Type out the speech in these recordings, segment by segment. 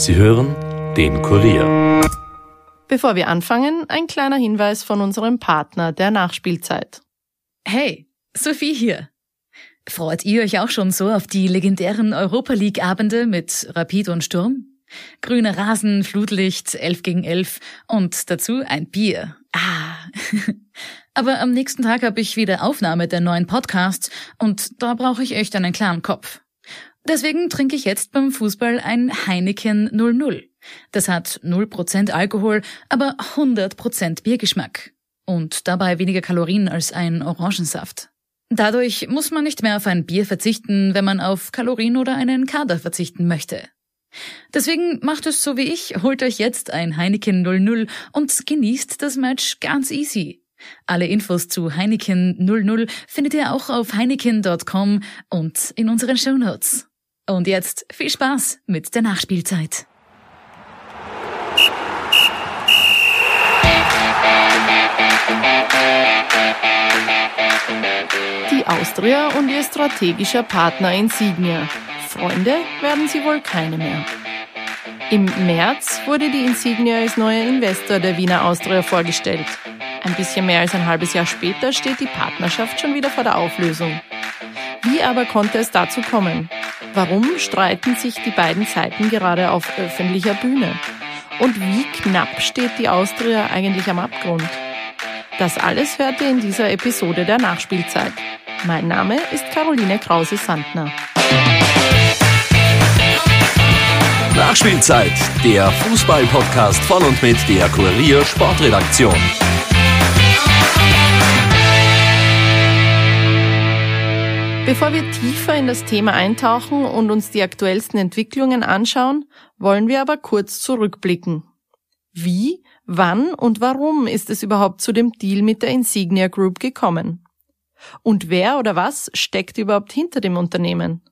Sie hören den Kurier. Bevor wir anfangen, ein kleiner Hinweis von unserem Partner der Nachspielzeit. Hey, Sophie hier. Freut ihr euch auch schon so auf die legendären Europa League Abende mit Rapid und Sturm? Grüner Rasen, Flutlicht, 11 gegen 11 und dazu ein Bier. Ah. Aber am nächsten Tag habe ich wieder Aufnahme der neuen Podcasts und da brauche ich echt einen klaren Kopf. Deswegen trinke ich jetzt beim Fußball ein Heineken 00. Das hat 0% Alkohol, aber 100% Biergeschmack. Und dabei weniger Kalorien als ein Orangensaft. Dadurch muss man nicht mehr auf ein Bier verzichten, wenn man auf Kalorien oder einen Kader verzichten möchte. Deswegen macht es so wie ich, holt euch jetzt ein Heineken 00 und genießt das Match ganz easy. Alle Infos zu Heineken 00 findet ihr auch auf heineken.com und in unseren Shownotes. Und jetzt viel Spaß mit der Nachspielzeit. Die Austria und ihr strategischer Partner Insignia. Freunde werden sie wohl keine mehr. Im März wurde die Insignia als neuer Investor der Wiener Austria vorgestellt. Ein bisschen mehr als ein halbes Jahr später steht die Partnerschaft schon wieder vor der Auflösung. Wie aber konnte es dazu kommen? Warum streiten sich die beiden Seiten gerade auf öffentlicher Bühne? Und wie knapp steht die Austria eigentlich am Abgrund? Das alles hört ihr in dieser Episode der Nachspielzeit. Mein Name ist Caroline Krause-Sandner. Nachspielzeit, der Fußball-Podcast von und mit der Kurier Sportredaktion. Bevor wir tiefer in das Thema eintauchen und uns die aktuellsten Entwicklungen anschauen, wollen wir aber kurz zurückblicken. Wie, wann und warum ist es überhaupt zu dem Deal mit der Insignia Group gekommen? Und wer oder was steckt überhaupt hinter dem Unternehmen?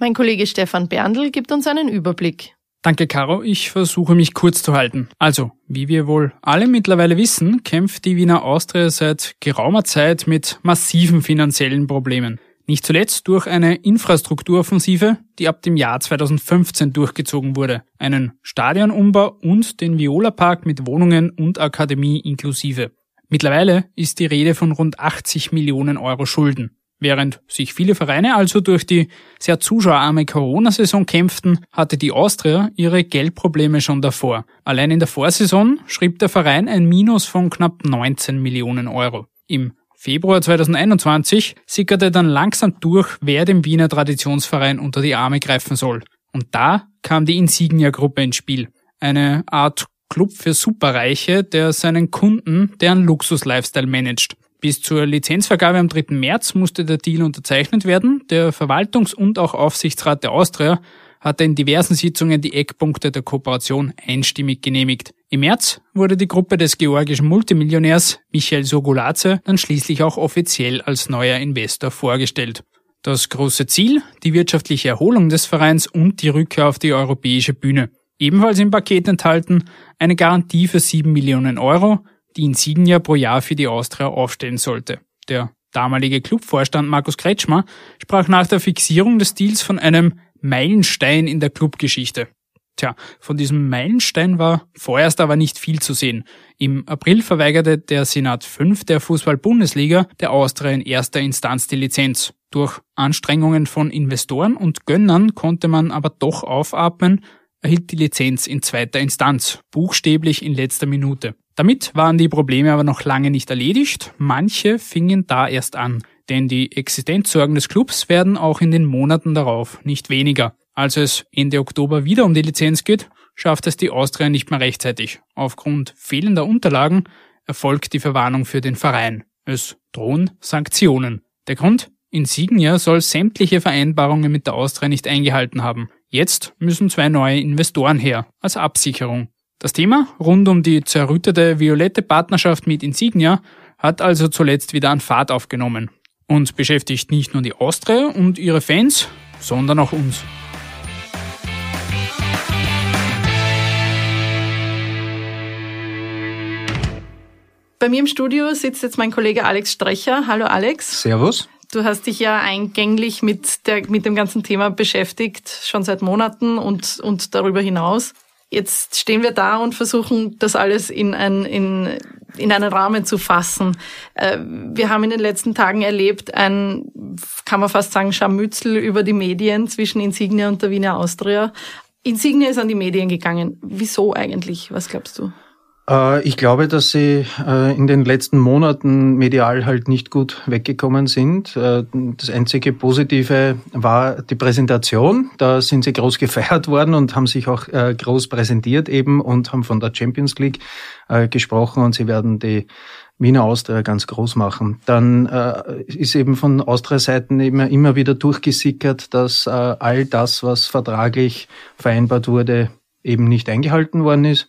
Mein Kollege Stefan Berndl gibt uns einen Überblick. Danke, Caro. Ich versuche mich kurz zu halten. Also, wie wir wohl alle mittlerweile wissen, kämpft die Wiener Austria seit geraumer Zeit mit massiven finanziellen Problemen. Nicht zuletzt durch eine Infrastrukturoffensive, die ab dem Jahr 2015 durchgezogen wurde, einen Stadionumbau und den Viola Park mit Wohnungen und Akademie inklusive. Mittlerweile ist die Rede von rund 80 Millionen Euro Schulden. Während sich viele Vereine also durch die sehr zuschauerarme Corona-Saison kämpften, hatte die Austria ihre Geldprobleme schon davor. Allein in der Vorsaison schrieb der Verein ein Minus von knapp 19 Millionen Euro. Im Februar 2021 sickerte dann langsam durch, wer dem Wiener Traditionsverein unter die Arme greifen soll. Und da kam die Insignia-Gruppe ins Spiel. Eine Art Club für Superreiche, der seinen Kunden deren Luxus-Lifestyle managt. Bis zur Lizenzvergabe am 3. März musste der Deal unterzeichnet werden. Der Verwaltungs- und auch Aufsichtsrat der Austria hatte in diversen Sitzungen die Eckpunkte der Kooperation einstimmig genehmigt. Im März wurde die Gruppe des georgischen Multimillionärs Michael Sogolaze dann schließlich auch offiziell als neuer Investor vorgestellt. Das große Ziel, die wirtschaftliche Erholung des Vereins und die Rückkehr auf die europäische Bühne. Ebenfalls im Paket enthalten eine Garantie für 7 Millionen Euro, die Insignia pro Jahr für die Austria aufstellen sollte. Der damalige Clubvorstand Markus Kretschmer sprach nach der Fixierung des Deals von einem Meilenstein in der Clubgeschichte. Tja, von diesem Meilenstein war vorerst aber nicht viel zu sehen. Im April verweigerte der Senat 5 der Fußball-Bundesliga der Austria in erster Instanz die Lizenz. Durch Anstrengungen von Investoren und Gönnern konnte man aber doch aufatmen, erhielt die Lizenz in zweiter Instanz, buchstäblich in letzter Minute. Damit waren die Probleme aber noch lange nicht erledigt, manche fingen da erst an, denn die Existenzsorgen des Clubs werden auch in den Monaten darauf nicht weniger. Als es Ende Oktober wieder um die Lizenz geht, schafft es die Austria nicht mehr rechtzeitig. Aufgrund fehlender Unterlagen erfolgt die Verwarnung für den Verein. Es drohen Sanktionen. Der Grund? Insignia soll sämtliche Vereinbarungen mit der Austria nicht eingehalten haben. Jetzt müssen zwei neue Investoren her, als Absicherung. Das Thema rund um die zerrüttete violette Partnerschaft mit Insignia hat also zuletzt wieder an Fahrt aufgenommen und beschäftigt nicht nur die Austria und ihre Fans, sondern auch uns. Bei mir im Studio sitzt jetzt mein Kollege Alex Strecher. Hallo Alex. Servus. Du hast dich ja eingänglich mit, der, mit dem ganzen Thema beschäftigt, schon seit Monaten und, und darüber hinaus. Jetzt stehen wir da und versuchen, das alles in, ein, in, in einen Rahmen zu fassen. Äh, wir haben in den letzten Tagen erlebt, ein, kann man fast sagen, Scharmützel über die Medien zwischen Insignia und der Wiener Austria. Insignia ist an die Medien gegangen. Wieso eigentlich? Was glaubst du? Äh, ich glaube, dass sie äh, in den letzten Monaten medial halt nicht gut weggekommen sind. Äh, das einzige Positive war die Präsentation. Da sind sie groß gefeiert worden und haben sich auch groß präsentiert eben und haben von der Champions League gesprochen und sie werden die Wiener Austria ganz groß machen. Dann ist eben von Austria-Seiten immer, immer wieder durchgesickert, dass all das, was vertraglich vereinbart wurde, eben nicht eingehalten worden ist.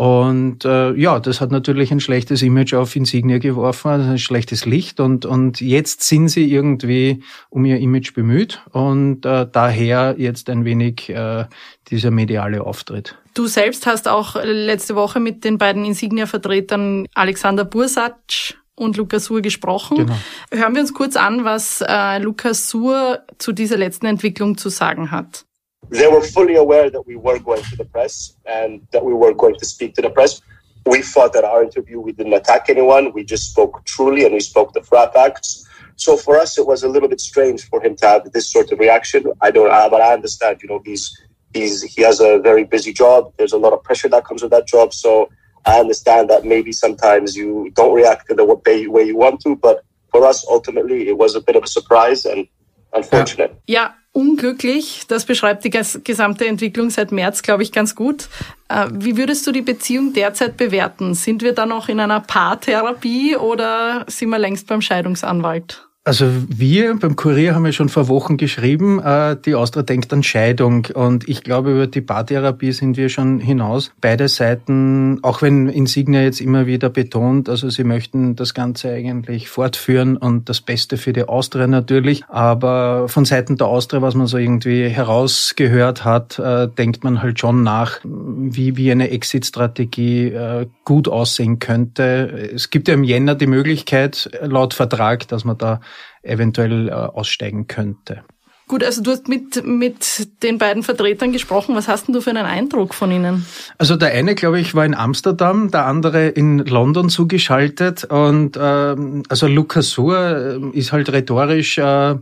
Und äh, ja, das hat natürlich ein schlechtes Image auf Insignia geworfen, also ein schlechtes Licht. Und, und jetzt sind sie irgendwie um ihr Image bemüht und äh, daher jetzt ein wenig äh, dieser mediale Auftritt. Du selbst hast auch letzte Woche mit den beiden Insignia-Vertretern Alexander Bursac und Lukas Suhr gesprochen. Genau. Hören wir uns kurz an, was äh, Lukas Suhr zu dieser letzten Entwicklung zu sagen hat. They were fully aware that we were going to the press and that we were going to speak to the press. We thought that our interview, we didn't attack anyone. We just spoke truly and we spoke the facts. So for us, it was a little bit strange for him to have this sort of reaction. I don't, but I understand. You know, he's he's he has a very busy job. There's a lot of pressure that comes with that job. So I understand that maybe sometimes you don't react in the way you want to. But for us, ultimately, it was a bit of a surprise and unfortunate. Yeah. Unglücklich. Das beschreibt die gesamte Entwicklung seit März, glaube ich, ganz gut. Äh, wie würdest du die Beziehung derzeit bewerten? Sind wir da noch in einer Paartherapie oder sind wir längst beim Scheidungsanwalt? Also wir beim Kurier haben ja schon vor Wochen geschrieben, äh, die Austria denkt an Scheidung und ich glaube über die Paartherapie sind wir schon hinaus. Beide Seiten, auch wenn Insignia jetzt immer wieder betont, also sie möchten das Ganze eigentlich fortführen und das Beste für die Austria natürlich, aber von Seiten der Austria, was man so irgendwie herausgehört hat, äh, denkt man halt schon nach, wie, wie eine Exit-Strategie äh, gut aussehen könnte. Es gibt ja im Jänner die Möglichkeit, laut Vertrag, dass man da eventuell äh, aussteigen könnte. Gut, also du hast mit, mit den beiden Vertretern gesprochen. Was hast denn du für einen Eindruck von ihnen? Also der eine, glaube ich, war in Amsterdam, der andere in London zugeschaltet. Und ähm, also Lukas Suhr äh, ist halt rhetorisch äh,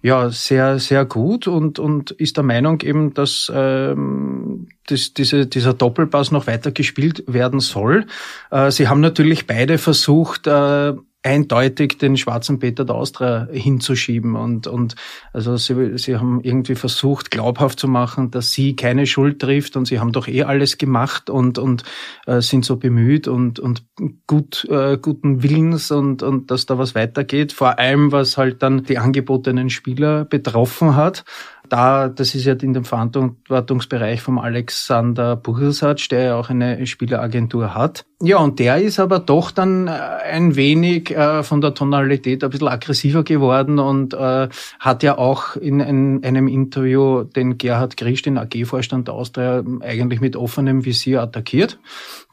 ja sehr, sehr gut und, und ist der Meinung eben, dass ähm, das, diese, dieser Doppelpass noch weiter gespielt werden soll. Äh, sie haben natürlich beide versucht, äh, eindeutig den schwarzen Peter der Austria hinzuschieben. Und und also sie, sie haben irgendwie versucht glaubhaft zu machen, dass sie keine Schuld trifft und sie haben doch eh alles gemacht und und äh, sind so bemüht und und gut äh, guten Willens und und dass da was weitergeht, vor allem was halt dann die angebotenen Spieler betroffen hat. Da, das ist ja in dem Verantwortungsbereich vom Alexander Buchelsatsch, der ja auch eine Spieleragentur hat. Ja, und der ist aber doch dann äh, ein wenig äh, von der Tonalität ein bisschen aggressiver geworden und äh, hat ja auch in, in einem Interview den Gerhard Grisch, den AG-Vorstand der Austria, eigentlich mit offenem Visier attackiert.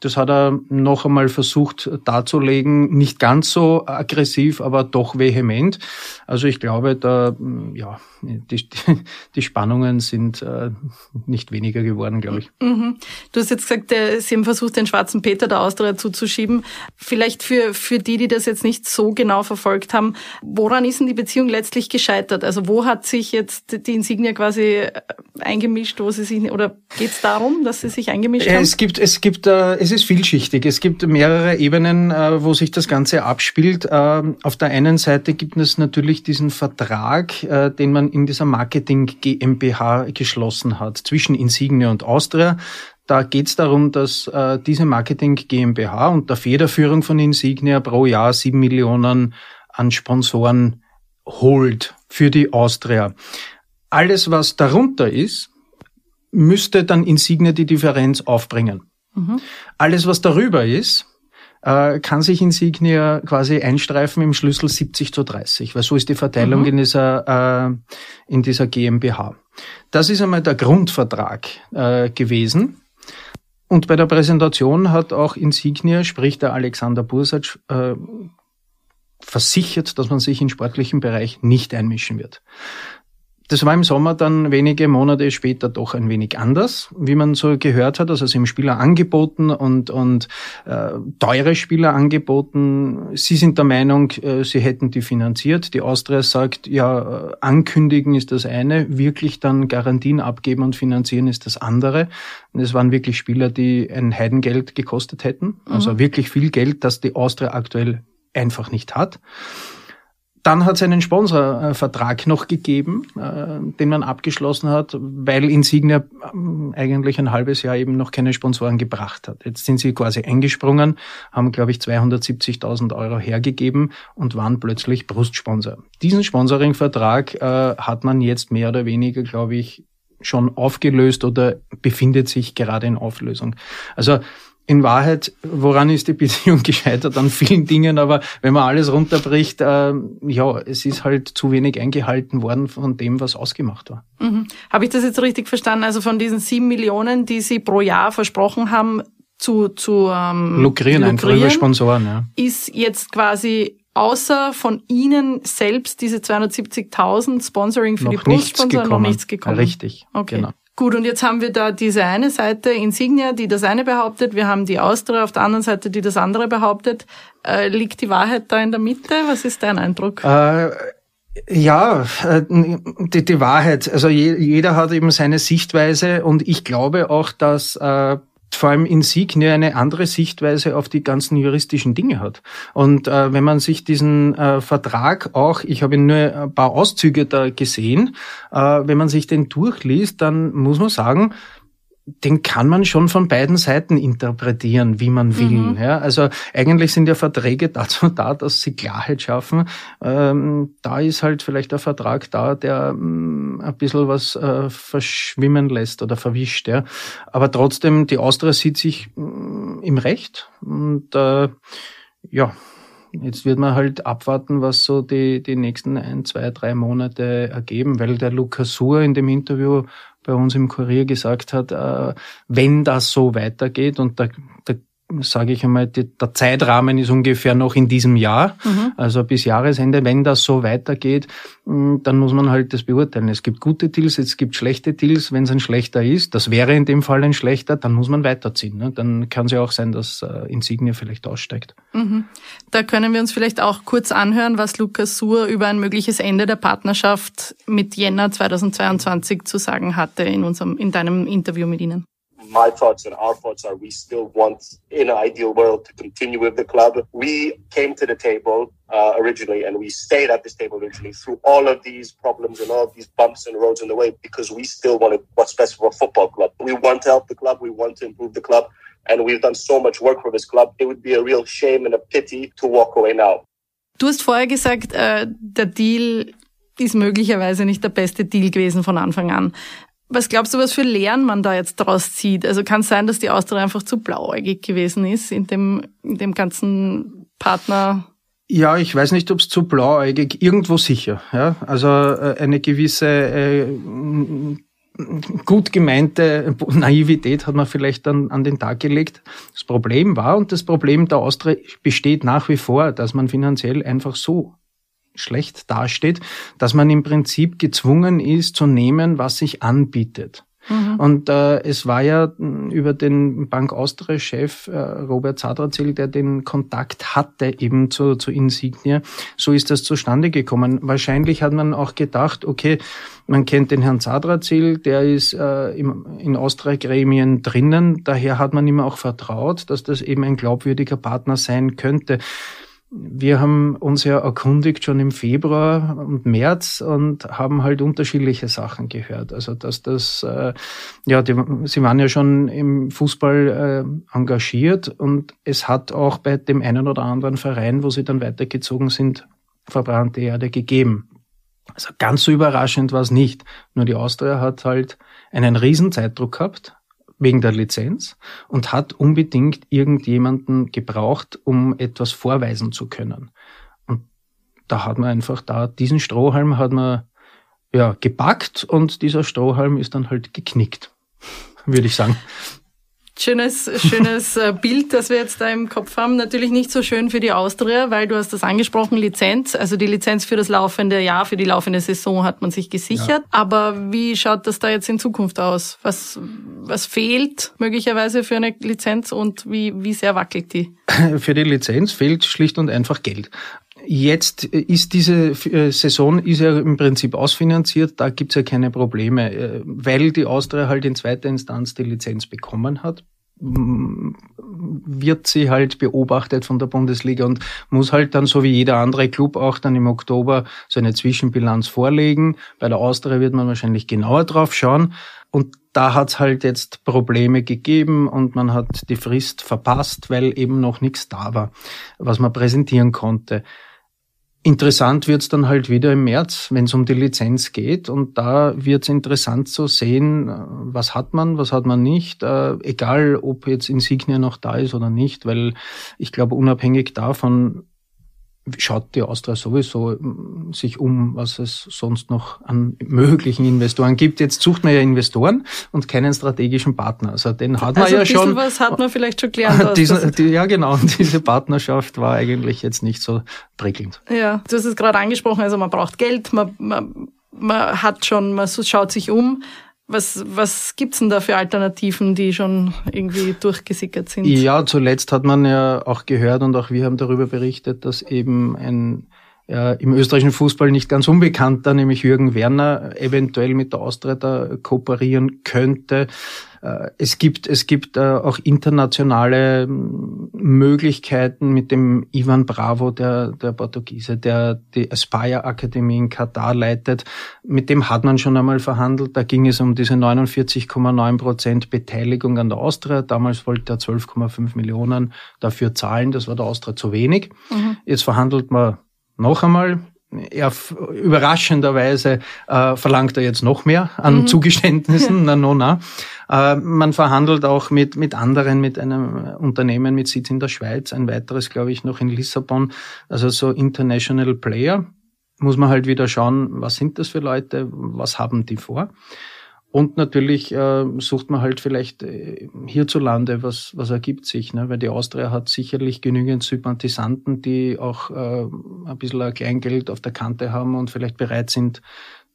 Das hat er noch einmal versucht darzulegen, nicht ganz so aggressiv, aber doch vehement. Also ich glaube, da, ja, die, die Spannungen sind äh, nicht weniger geworden, glaube ich. Mhm. Du hast jetzt gesagt, äh, Sie haben versucht, den schwarzen Peter der Austria zuzuschieben. Vielleicht für, für die, die das jetzt nicht so genau verfolgt haben, woran ist denn die Beziehung letztlich gescheitert? Also wo hat sich jetzt die Insignia quasi äh, eingemischt, wo sie sich, oder geht es darum, dass sie sich eingemischt haben? Es gibt, es gibt, äh, es ist vielschichtig. Es gibt mehrere Ebenen, äh, wo sich das Ganze abspielt. Äh, auf der einen Seite gibt es natürlich diesen Vertrag, den man in dieser Marketing GmbH geschlossen hat zwischen Insignia und Austria. Da geht es darum, dass äh, diese Marketing GmbH unter Federführung von Insignia pro Jahr sieben Millionen an Sponsoren holt für die Austria. Alles, was darunter ist, müsste dann Insignia die Differenz aufbringen. Mhm. Alles, was darüber ist, äh, kann sich Insignia quasi einstreifen im Schlüssel 70 zu 30, weil so ist die Verteilung mhm. in dieser, äh, in dieser GmbH. Das ist einmal der Grundvertrag äh, gewesen. Und bei der Präsentation hat auch Insignia, sprich der Alexander Bursac, äh, versichert, dass man sich im sportlichen Bereich nicht einmischen wird. Das war im Sommer dann wenige Monate später doch ein wenig anders, wie man so gehört hat. Also sie haben Spieler angeboten und, und äh, teure Spieler angeboten. Sie sind der Meinung, äh, sie hätten die finanziert. Die Austria sagt, ja, äh, ankündigen ist das eine, wirklich dann Garantien abgeben und finanzieren ist das andere. Und es waren wirklich Spieler, die ein Heidengeld gekostet hätten. Also mhm. wirklich viel Geld, das die Austria aktuell einfach nicht hat. Dann hat es einen Sponsorvertrag noch gegeben, äh, den man abgeschlossen hat, weil Insignia äh, eigentlich ein halbes Jahr eben noch keine Sponsoren gebracht hat. Jetzt sind sie quasi eingesprungen, haben, glaube ich, 270.000 Euro hergegeben und waren plötzlich Brustsponsor. Diesen Sponsoringvertrag äh, hat man jetzt mehr oder weniger, glaube ich, schon aufgelöst oder befindet sich gerade in Auflösung. Also in Wahrheit, woran ist die Beziehung gescheitert? An vielen Dingen, aber wenn man alles runterbricht, äh, ja, es ist halt zu wenig eingehalten worden von dem, was ausgemacht war. Mhm. Habe ich das jetzt richtig verstanden? Also von diesen sieben Millionen, die Sie pro Jahr versprochen haben, zu, zu ähm, lukrieren, einfach über Sponsoren, ja. ist jetzt quasi außer von Ihnen selbst diese 270.000 Sponsoring für noch die Brustsponsor noch nichts gekommen. Richtig, okay. genau. Gut, und jetzt haben wir da diese eine Seite Insignia, die das eine behauptet. Wir haben die Austria auf der anderen Seite, die das andere behauptet. Äh, liegt die Wahrheit da in der Mitte? Was ist dein Eindruck? Äh ja, äh, die, die Wahrheit. Also jeder hat eben seine Sichtweise und ich glaube auch, dass äh, vor allem Insignia eine andere Sichtweise auf die ganzen juristischen Dinge hat. Und äh, wenn man sich diesen äh, Vertrag auch, ich habe nur ein paar Auszüge da gesehen, äh, wenn man sich den durchliest, dann muss man sagen, den kann man schon von beiden Seiten interpretieren, wie man will. Mhm. Ja, also eigentlich sind ja Verträge dazu da, dass sie Klarheit schaffen. Ähm, da ist halt vielleicht der Vertrag da, der ähm, ein bisschen was äh, verschwimmen lässt oder verwischt. Ja. Aber trotzdem, die Austria sieht sich äh, im Recht. Und äh, ja, Jetzt wird man halt abwarten, was so die, die nächsten ein, zwei, drei Monate ergeben, weil der Lukas Suhr in dem Interview bei uns im Kurier gesagt hat, äh, wenn das so weitergeht und da, da sage ich einmal, die, der Zeitrahmen ist ungefähr noch in diesem Jahr, mhm. also bis Jahresende. Wenn das so weitergeht, mm, dann muss man halt das beurteilen. Es gibt gute Deals, es gibt schlechte Deals. Wenn es ein schlechter ist, das wäre in dem Fall ein schlechter, dann muss man weiterziehen. Ne? Dann kann es ja auch sein, dass äh, Insignia vielleicht aussteigt. Mhm. Da können wir uns vielleicht auch kurz anhören, was Lukas Suhr über ein mögliches Ende der Partnerschaft mit Jänner 2022 zu sagen hatte in unserem, in deinem Interview mit Ihnen. My thoughts and our thoughts are we still want, in an ideal world, to continue with the club. We came to the table uh, originally and we stayed at this table originally through all of these problems and all of these bumps and roads in the way because we still wanted what's best for a football club. We want to help the club, we want to improve the club, and we've done so much work for this club. It would be a real shame and a pity to walk away now. Du hast vorher gesagt, äh, der Deal ist möglicherweise nicht der beste Deal gewesen von Anfang an. Was glaubst du, was für Lehren man da jetzt draus zieht? Also kann es sein, dass die Austria einfach zu blauäugig gewesen ist in dem, in dem ganzen Partner? Ja, ich weiß nicht, ob es zu blauäugig, irgendwo sicher. Ja? Also äh, eine gewisse äh, gut gemeinte Naivität hat man vielleicht dann an den Tag gelegt. Das Problem war, und das Problem der Austria besteht nach wie vor, dass man finanziell einfach so schlecht dasteht, dass man im Prinzip gezwungen ist zu nehmen, was sich anbietet. Mhm. Und äh, es war ja hm, über den Bank Austria-Chef äh, Robert Zadrazil, der den Kontakt hatte eben zu, zu Insignia. So ist das zustande gekommen. Wahrscheinlich hat man auch gedacht, okay, man kennt den Herrn Zadrazil, der ist äh, im, in Austria-Gremien drinnen. Daher hat man ihm auch vertraut, dass das eben ein glaubwürdiger Partner sein könnte. Wir haben uns ja erkundigt schon im Februar und März und haben halt unterschiedliche Sachen gehört. Also dass das, äh, ja, die, sie waren ja schon im Fußball äh, engagiert und es hat auch bei dem einen oder anderen Verein, wo sie dann weitergezogen sind, verbrannte Erde gegeben. Also ganz so überraschend war es nicht. Nur die Austria hat halt einen riesen Zeitdruck gehabt, wegen der Lizenz und hat unbedingt irgendjemanden gebraucht, um etwas vorweisen zu können. Und da hat man einfach da, diesen Strohhalm hat man ja gepackt und dieser Strohhalm ist dann halt geknickt, würde ich sagen. Schönes, schönes äh, Bild, das wir jetzt da im Kopf haben. Natürlich nicht so schön für die Austria, weil du hast das angesprochen, Lizenz. Also die Lizenz für das laufende Jahr, für die laufende Saison hat man sich gesichert. Ja. Aber wie schaut das da jetzt in Zukunft aus? Was, was fehlt möglicherweise für eine Lizenz und wie, wie sehr wackelt die? Für die Lizenz fehlt schlicht und einfach Geld. Jetzt ist diese äh, Saison ist ja im Prinzip ausfinanziert, da gibt's ja keine Probleme, äh, weil die Austria halt in zweiter Instanz die Lizenz bekommen hat wird sie halt beobachtet von der Bundesliga und muss halt dann so wie jeder andere Club auch dann im Oktober so eine Zwischenbilanz vorlegen. Bei der Austria wird man wahrscheinlich genauer drauf schauen. Und da hat's halt jetzt Probleme gegeben und man hat die Frist verpasst, weil eben noch nichts da war, was man präsentieren konnte. Interessant wird's dann halt wieder im März, wenn es um die Lizenz geht. Und da wird's interessant zu sehen, äh, was hat man, was hat man nicht. Äh, egal, ob jetzt Insignia noch da ist oder nicht, weil ich glaube, unabhängig davon schaut die Austria sowieso mm, sich um, was es sonst noch an möglichen Investoren gibt. Jetzt sucht man ja Investoren und keinen strategischen Partner. Also den hat man also ja schon. was hat man vielleicht schon gelernt. Diese, die, ja, genau. diese Partnerschaft war eigentlich jetzt nicht so prickelnd. Ja, du hast es gerade angesprochen. Also man braucht Geld, man, man, man hat schon, man schaut sich um. Was, was gibt's denn da für Alternativen, die schon irgendwie durchgesickert sind? Ja, zuletzt hat man ja auch gehört und auch wir haben darüber berichtet, dass eben ein ja, im österreichischen Fußball nicht ganz unbekannter, nämlich Jürgen Werner, eventuell mit der Austria da kooperieren könnte. Äh, es gibt, es gibt äh, auch internationale hm, Möglichkeiten mit dem Ivan Bravo, der, der Portugiese, der die Aspire Akademie in Katar leitet. Mit dem hat man schon einmal verhandelt. Da ging es um diese 49,9 Prozent Beteiligung an der Austria. Damals wollte er 12,5 Millionen dafür zahlen. Das war der Austria zu wenig. Mhm. Jetzt verhandelt man noch einmal er überraschenderweise äh, verlangt er jetzt noch mehr an mhm. Zugeständnissen. na, no, na. Äh, man verhandelt auch mit, mit anderen, mit einem Unternehmen mit Sitz in der Schweiz, ein weiteres, glaube ich, noch in Lissabon. Also so International Player. Muss man halt wieder schauen, was sind das für Leute, was haben die vor. Und natürlich äh, sucht man halt vielleicht äh, hierzulande, was, was ergibt sich, ne? weil die Austria hat sicherlich genügend Sympathisanten, die auch äh, ein bisschen ein Kleingeld auf der Kante haben und vielleicht bereit sind,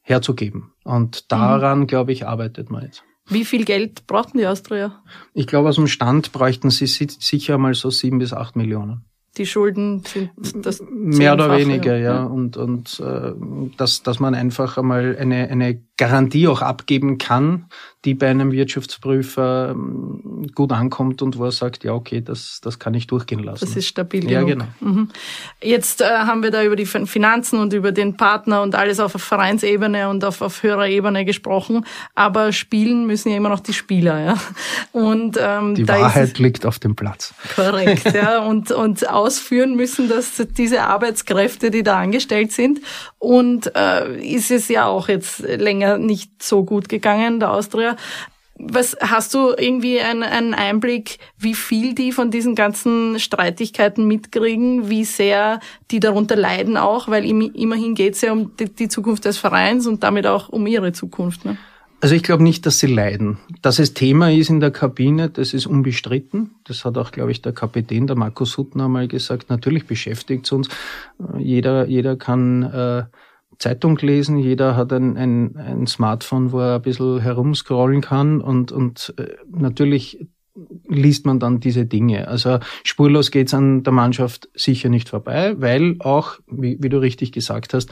herzugeben. Und daran, mhm. glaube ich, arbeitet man jetzt. Wie viel Geld brauchten die Austria? Ich glaube, aus dem Stand bräuchten sie sicher mal so sieben bis acht Millionen die Schulden sind das mehr oder weniger, ja. ja. Und, und äh, dass, dass man einfach einmal eine, eine Garantie auch abgeben kann, die bei einem Wirtschaftsprüfer ähm, gut ankommt und wo er sagt, ja, okay, das, das kann ich durchgehen lassen. Das ist stabil Ja, genau. Mhm. Jetzt äh, haben wir da über die Finanzen und über den Partner und alles auf Vereinsebene und auf, auf höherer Ebene gesprochen, aber spielen müssen ja immer noch die Spieler, ja. Und ähm, die Wahrheit liegt auf dem Platz. Korrekt, ja. Und, und ausführen müssen das diese Arbeitskräfte, die da angestellt sind. Und äh, ist es ja auch jetzt länger nicht so gut gegangen, der Austria. Was hast du irgendwie einen, einen Einblick, wie viel die von diesen ganzen Streitigkeiten mitkriegen, wie sehr die darunter leiden auch, weil immerhin geht es ja um die, die, Zukunft des Vereins und damit auch um ihre Zukunft. Ne? Also ich glaube nicht, dass sie leiden. Dass es Thema ist in der Kabine, das ist unbestritten. Das hat auch, glaube ich, der Kapitän, der Markus Suttner, mal gesagt. Natürlich beschäftigt es uns. Jeder, jeder kann äh, Zeitung lesen, jeder hat ein, ein, ein Smartphone, wo er ein bisschen herumscrollen kann und, und äh, natürlich liest man dann diese Dinge. Also spurlos geht's an der Mannschaft sicher nicht vorbei, weil auch, wie, wie du richtig gesagt hast,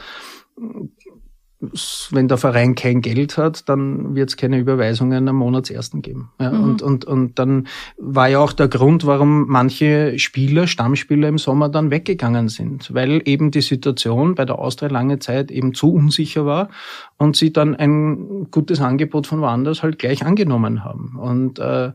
wenn der Verein kein Geld hat, dann wird es keine Überweisungen am Monatsersten geben. Ja, mhm. und, und, und dann war ja auch der Grund, warum manche Spieler, Stammspieler im Sommer dann weggegangen sind, weil eben die Situation bei der Austria lange Zeit eben zu unsicher war und sie dann ein gutes Angebot von woanders halt gleich angenommen haben. Und äh,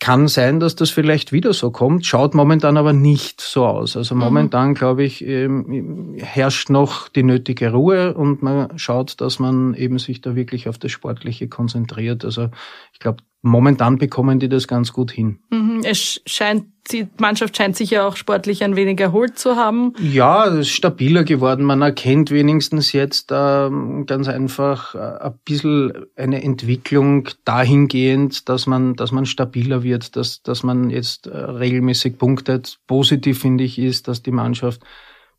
kann sein, dass das vielleicht wieder so kommt, schaut momentan aber nicht so aus. Also mhm. momentan, mhm. glaube ich, ähm, herrscht noch die nötige Ruhe und man schaut, dass man eben sich da wirklich auf das Sportliche konzentriert. Also ich glaube, momentan bekommen die das ganz gut hin. Mhm. Es scheint, die Mannschaft scheint sich ja auch sportlich ein wenig erholt zu haben. Ja, es ist stabiler geworden. Man erkennt wenigstens jetzt ähm, ganz einfach äh, ein bisschen eine Entwicklung dahingehend, dass man, dass man stabiler wird, dass, dass man jetzt äh, regelmäßig punktet. Positiv finde ich ist, dass die Mannschaft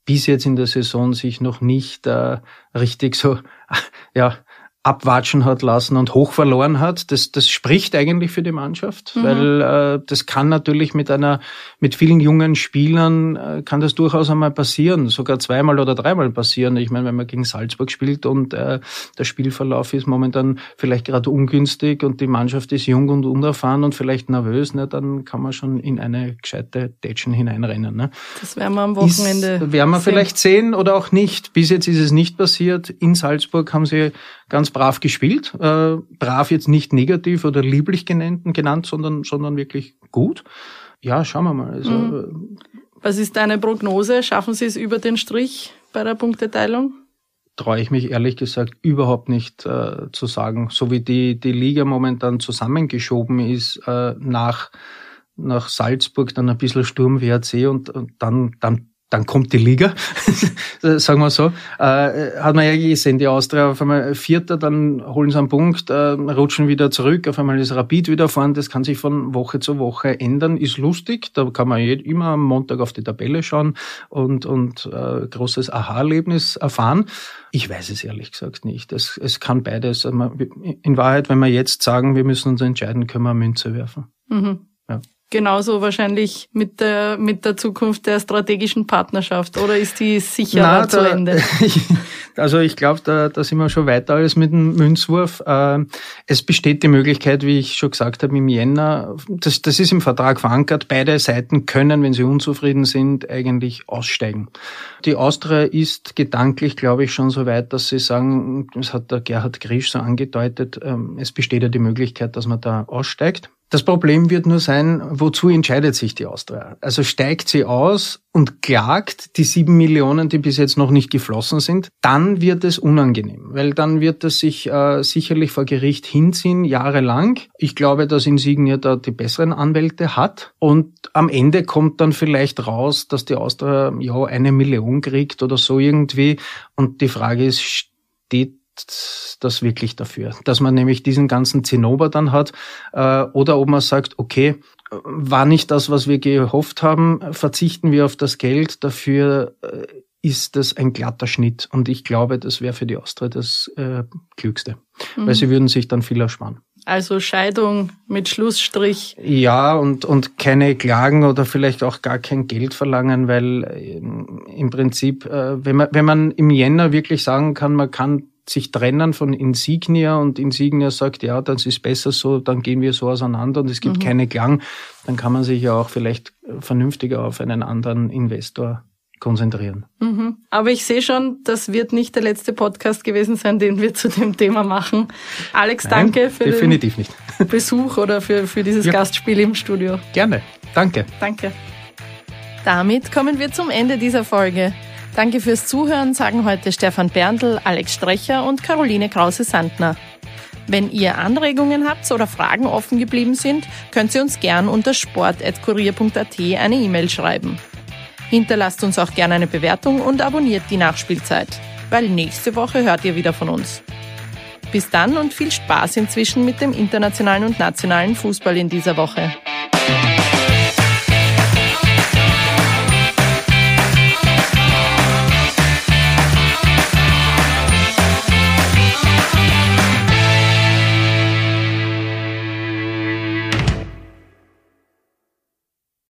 bis jetzt in der Saison sich noch nicht äh, richtig so ja abwatschen hat lassen und hoch verloren hat. Das, das spricht eigentlich für die Mannschaft, mhm. weil äh, das kann natürlich mit einer, mit vielen jungen Spielern äh, kann das durchaus einmal passieren, sogar zweimal oder dreimal passieren. Ich meine, wenn man gegen Salzburg spielt und äh, der Spielverlauf ist momentan vielleicht gerade ungünstig und die Mannschaft ist jung und unerfahren und vielleicht nervös, ne, dann kann man schon in eine gescheite Tätschen hineinrennen. Ne. Das werden wir am Wochenende. Ist, werden wir sehen. vielleicht sehen oder auch nicht. Bis jetzt ist es nicht passiert. In Salzburg haben sie ganz brav gespielt. Äh, brav jetzt nicht negativ oder lieblich genannt, genannt sondern, sondern wirklich gut. Ja, schauen wir mal. Also, mhm. Was ist deine Prognose? Schaffen Sie es über den Strich bei der Punkteteilung? traue ich mich ehrlich gesagt überhaupt nicht äh, zu sagen. So wie die, die Liga momentan zusammengeschoben ist äh, nach, nach Salzburg, dann ein bisschen Sturm WRC und, und dann, dann dann kommt die Liga, sagen wir so. Äh, hat man ja gesehen, die Austria auf einmal Vierter, dann holen sie einen Punkt, äh, rutschen wieder zurück, auf einmal ist Rapid wieder vorne. Das kann sich von Woche zu Woche ändern, ist lustig. Da kann man immer am Montag auf die Tabelle schauen und, und äh, großes Aha-Erlebnis erfahren. Ich weiß es ehrlich gesagt nicht. Es, es kann beides. In Wahrheit, wenn wir jetzt sagen, wir müssen uns entscheiden, können wir eine Münze werfen. Mhm. Ja. Genauso wahrscheinlich mit der, mit der Zukunft der strategischen Partnerschaft, oder ist die sicher Na, zu Ende? also ich glaube, da, da sind wir schon weiter als mit dem Münzwurf. Äh, es besteht die Möglichkeit, wie ich schon gesagt habe, im Jänner, das, das ist im Vertrag verankert, beide Seiten können, wenn sie unzufrieden sind, eigentlich aussteigen. Die Austria ist gedanklich, glaube ich, schon so weit, dass sie sagen, das hat der Gerhard Grisch so angedeutet, ähm, es besteht ja die Möglichkeit, dass man da aussteigt. Das Problem wird nur sein, wozu entscheidet sich die Austria? Also steigt sie aus und klagt die sieben Millionen, die bis jetzt noch nicht geflossen sind, dann wird es unangenehm, weil dann wird es sich äh, sicherlich vor Gericht hinziehen, jahrelang. Ich glaube, dass Insignia da die besseren Anwälte hat und am Ende kommt dann vielleicht raus, dass die Austria ja eine Million kriegt oder so irgendwie und die Frage ist, steht das wirklich dafür, dass man nämlich diesen ganzen Zinnober dann hat äh, oder ob man sagt, okay, war nicht das, was wir gehofft haben, verzichten wir auf das Geld, dafür äh, ist das ein glatter Schnitt und ich glaube, das wäre für die Austria das äh, Klügste, mhm. weil sie würden sich dann viel ersparen. Also Scheidung mit Schlussstrich. Ja, und, und keine Klagen oder vielleicht auch gar kein Geld verlangen, weil äh, im Prinzip, äh, wenn man, wenn man im Jänner wirklich sagen kann, man kann sich trennen von Insignia und Insignia sagt, ja, das ist besser so, dann gehen wir so auseinander und es gibt mhm. keine Klang, dann kann man sich ja auch vielleicht vernünftiger auf einen anderen Investor konzentrieren. Mhm. Aber ich sehe schon, das wird nicht der letzte Podcast gewesen sein, den wir zu dem Thema machen. Alex, Nein, danke für definitiv den nicht. Besuch oder für, für dieses ja. Gastspiel im Studio. Gerne. Danke. Danke. Damit kommen wir zum Ende dieser Folge. Danke fürs Zuhören, sagen heute Stefan Berndl, Alex Strecher und Caroline Krause-Sandner. Wenn ihr Anregungen habt oder Fragen offen geblieben sind, könnt ihr uns gern unter sport.kurier.at eine E-Mail schreiben. Hinterlasst uns auch gerne eine Bewertung und abonniert die Nachspielzeit, weil nächste Woche hört ihr wieder von uns. Bis dann und viel Spaß inzwischen mit dem internationalen und nationalen Fußball in dieser Woche.